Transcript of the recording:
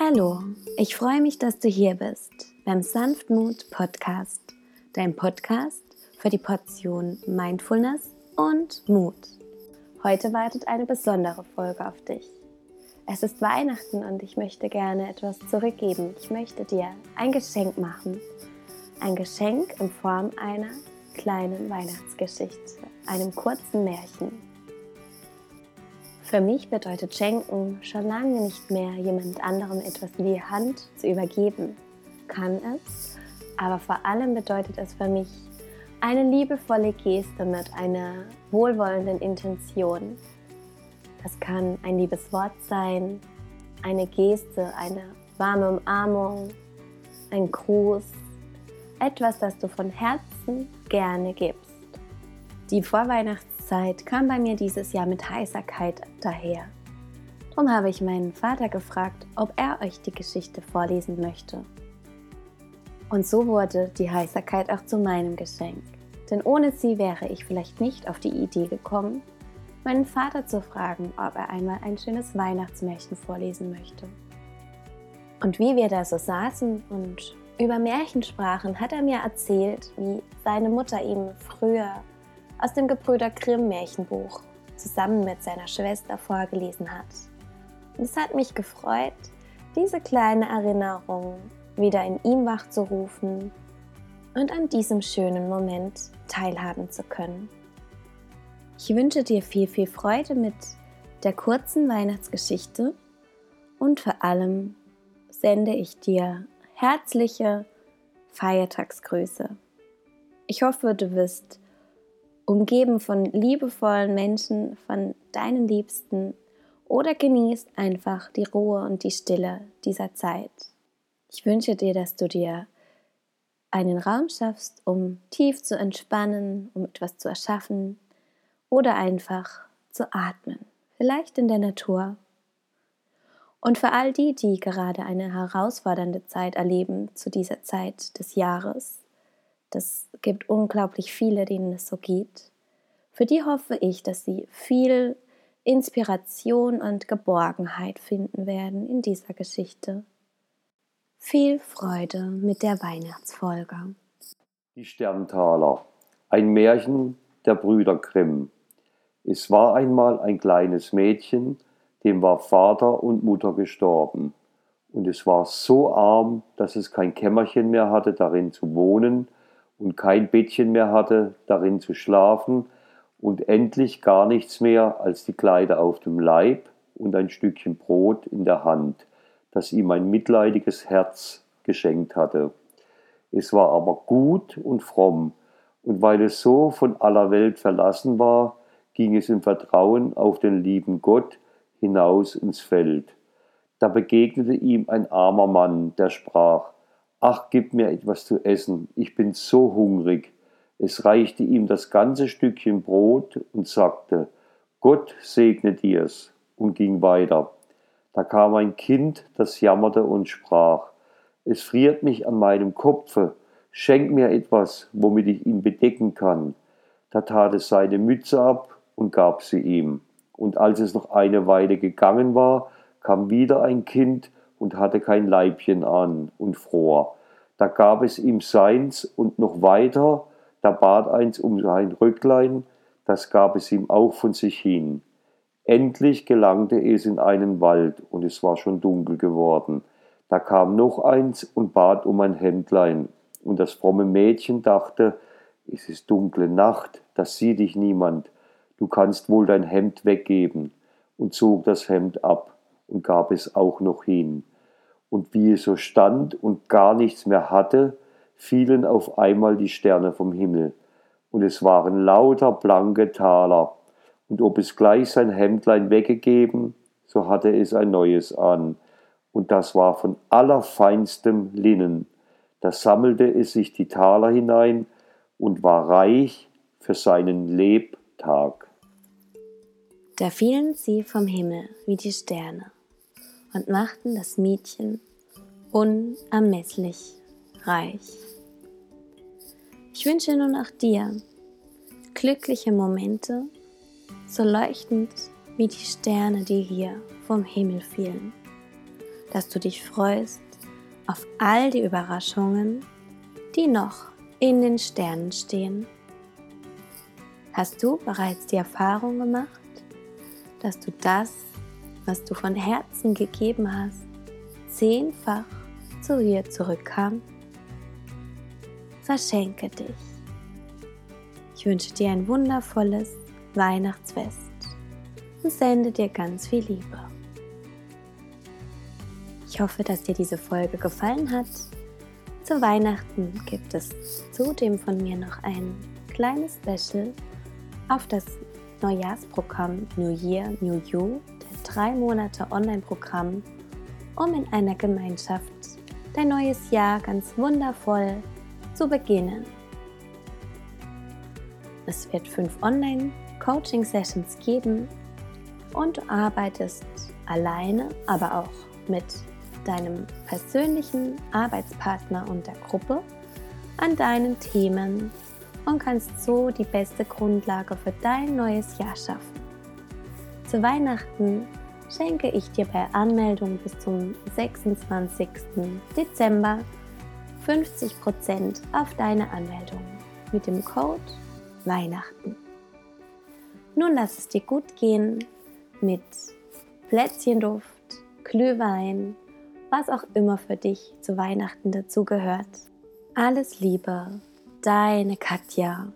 Hallo, ich freue mich, dass du hier bist beim Sanftmut Podcast, dein Podcast für die Portion Mindfulness und Mut. Heute wartet eine besondere Folge auf dich. Es ist Weihnachten und ich möchte gerne etwas zurückgeben. Ich möchte dir ein Geschenk machen. Ein Geschenk in Form einer kleinen Weihnachtsgeschichte, einem kurzen Märchen. Für mich bedeutet Schenken schon lange nicht mehr, jemand anderem etwas in die Hand zu übergeben. Kann es, aber vor allem bedeutet es für mich eine liebevolle Geste mit einer wohlwollenden Intention. Das kann ein liebes Wort sein, eine Geste, eine warme Umarmung, ein Gruß, etwas, das du von Herzen gerne gibst. Die Vorweihnachtszeit kam bei mir dieses Jahr mit Heiserkeit daher. Darum habe ich meinen Vater gefragt, ob er euch die Geschichte vorlesen möchte. Und so wurde die Heiserkeit auch zu meinem Geschenk. Denn ohne sie wäre ich vielleicht nicht auf die Idee gekommen, meinen Vater zu fragen, ob er einmal ein schönes Weihnachtsmärchen vorlesen möchte. Und wie wir da so saßen und über Märchen sprachen, hat er mir erzählt, wie seine Mutter ihm früher aus dem Gebrüder Grimm Märchenbuch zusammen mit seiner Schwester vorgelesen hat. Und es hat mich gefreut, diese kleine Erinnerung wieder in ihm wachzurufen und an diesem schönen Moment teilhaben zu können. Ich wünsche dir viel, viel Freude mit der kurzen Weihnachtsgeschichte und vor allem sende ich dir herzliche Feiertagsgrüße. Ich hoffe, du wirst umgeben von liebevollen Menschen, von deinen Liebsten oder genießt einfach die Ruhe und die Stille dieser Zeit. Ich wünsche dir, dass du dir einen Raum schaffst, um tief zu entspannen, um etwas zu erschaffen oder einfach zu atmen, vielleicht in der Natur. Und für all die, die gerade eine herausfordernde Zeit erleben zu dieser Zeit des Jahres, das gibt unglaublich viele, denen es so geht. Für die hoffe ich, dass sie viel Inspiration und Geborgenheit finden werden in dieser Geschichte. Viel Freude mit der Weihnachtsfolge. Die Sterntaler. Ein Märchen der Brüder Grimm. Es war einmal ein kleines Mädchen, dem war Vater und Mutter gestorben. Und es war so arm, dass es kein Kämmerchen mehr hatte, darin zu wohnen und kein Bettchen mehr hatte, darin zu schlafen und endlich gar nichts mehr als die Kleider auf dem Leib und ein Stückchen Brot in der Hand, das ihm ein mitleidiges Herz geschenkt hatte. Es war aber gut und fromm, und weil es so von aller Welt verlassen war, ging es im Vertrauen auf den lieben Gott hinaus ins Feld. Da begegnete ihm ein armer Mann, der sprach, Ach, gib mir etwas zu essen, ich bin so hungrig. Es reichte ihm das ganze Stückchen Brot und sagte, Gott segne dir's, und ging weiter. Da kam ein Kind, das jammerte und sprach, Es friert mich an meinem Kopfe, schenk mir etwas, womit ich ihn bedecken kann. Da tat es seine Mütze ab und gab sie ihm. Und als es noch eine Weile gegangen war, kam wieder ein Kind und hatte kein Leibchen an und fror. Da gab es ihm seins und noch weiter, da bat eins um sein Rücklein, das gab es ihm auch von sich hin. Endlich gelangte es in einen Wald, und es war schon dunkel geworden. Da kam noch eins und bat um ein Hemdlein, und das fromme Mädchen dachte, es ist dunkle Nacht, das sieht dich niemand, du kannst wohl dein Hemd weggeben, und zog das Hemd ab und gab es auch noch hin und wie es so stand und gar nichts mehr hatte, fielen auf einmal die Sterne vom Himmel, und es waren lauter blanke Taler, und ob es gleich sein Hemdlein weggegeben, so hatte es ein neues an, und das war von allerfeinstem Linnen. Da sammelte es sich die Taler hinein und war reich für seinen Lebtag. Da fielen sie vom Himmel wie die Sterne und machten das Mädchen unermesslich reich. Ich wünsche nun auch dir glückliche Momente, so leuchtend wie die Sterne, die hier vom Himmel fielen. dass du dich freust auf all die Überraschungen, die noch in den Sternen stehen. Hast du bereits die Erfahrung gemacht, dass du das, was du von Herzen gegeben hast, zehnfach zu dir zurückkam? Verschenke dich. Ich wünsche dir ein wundervolles Weihnachtsfest und sende dir ganz viel Liebe. Ich hoffe, dass dir diese Folge gefallen hat. Zu Weihnachten gibt es zudem von mir noch ein kleines Special auf das Neujahrsprogramm New Year, New You, drei Monate Online-Programm, um in einer Gemeinschaft dein neues Jahr ganz wundervoll zu beginnen. Es wird fünf Online-Coaching-Sessions geben und du arbeitest alleine, aber auch mit deinem persönlichen Arbeitspartner und der Gruppe an deinen Themen und kannst so die beste Grundlage für dein neues Jahr schaffen. Zu Weihnachten schenke ich dir bei Anmeldung bis zum 26. Dezember 50% auf deine Anmeldung mit dem Code Weihnachten. Nun lass es dir gut gehen mit Plätzchenduft, Glühwein, was auch immer für dich zu Weihnachten dazugehört. Alles Liebe, deine Katja.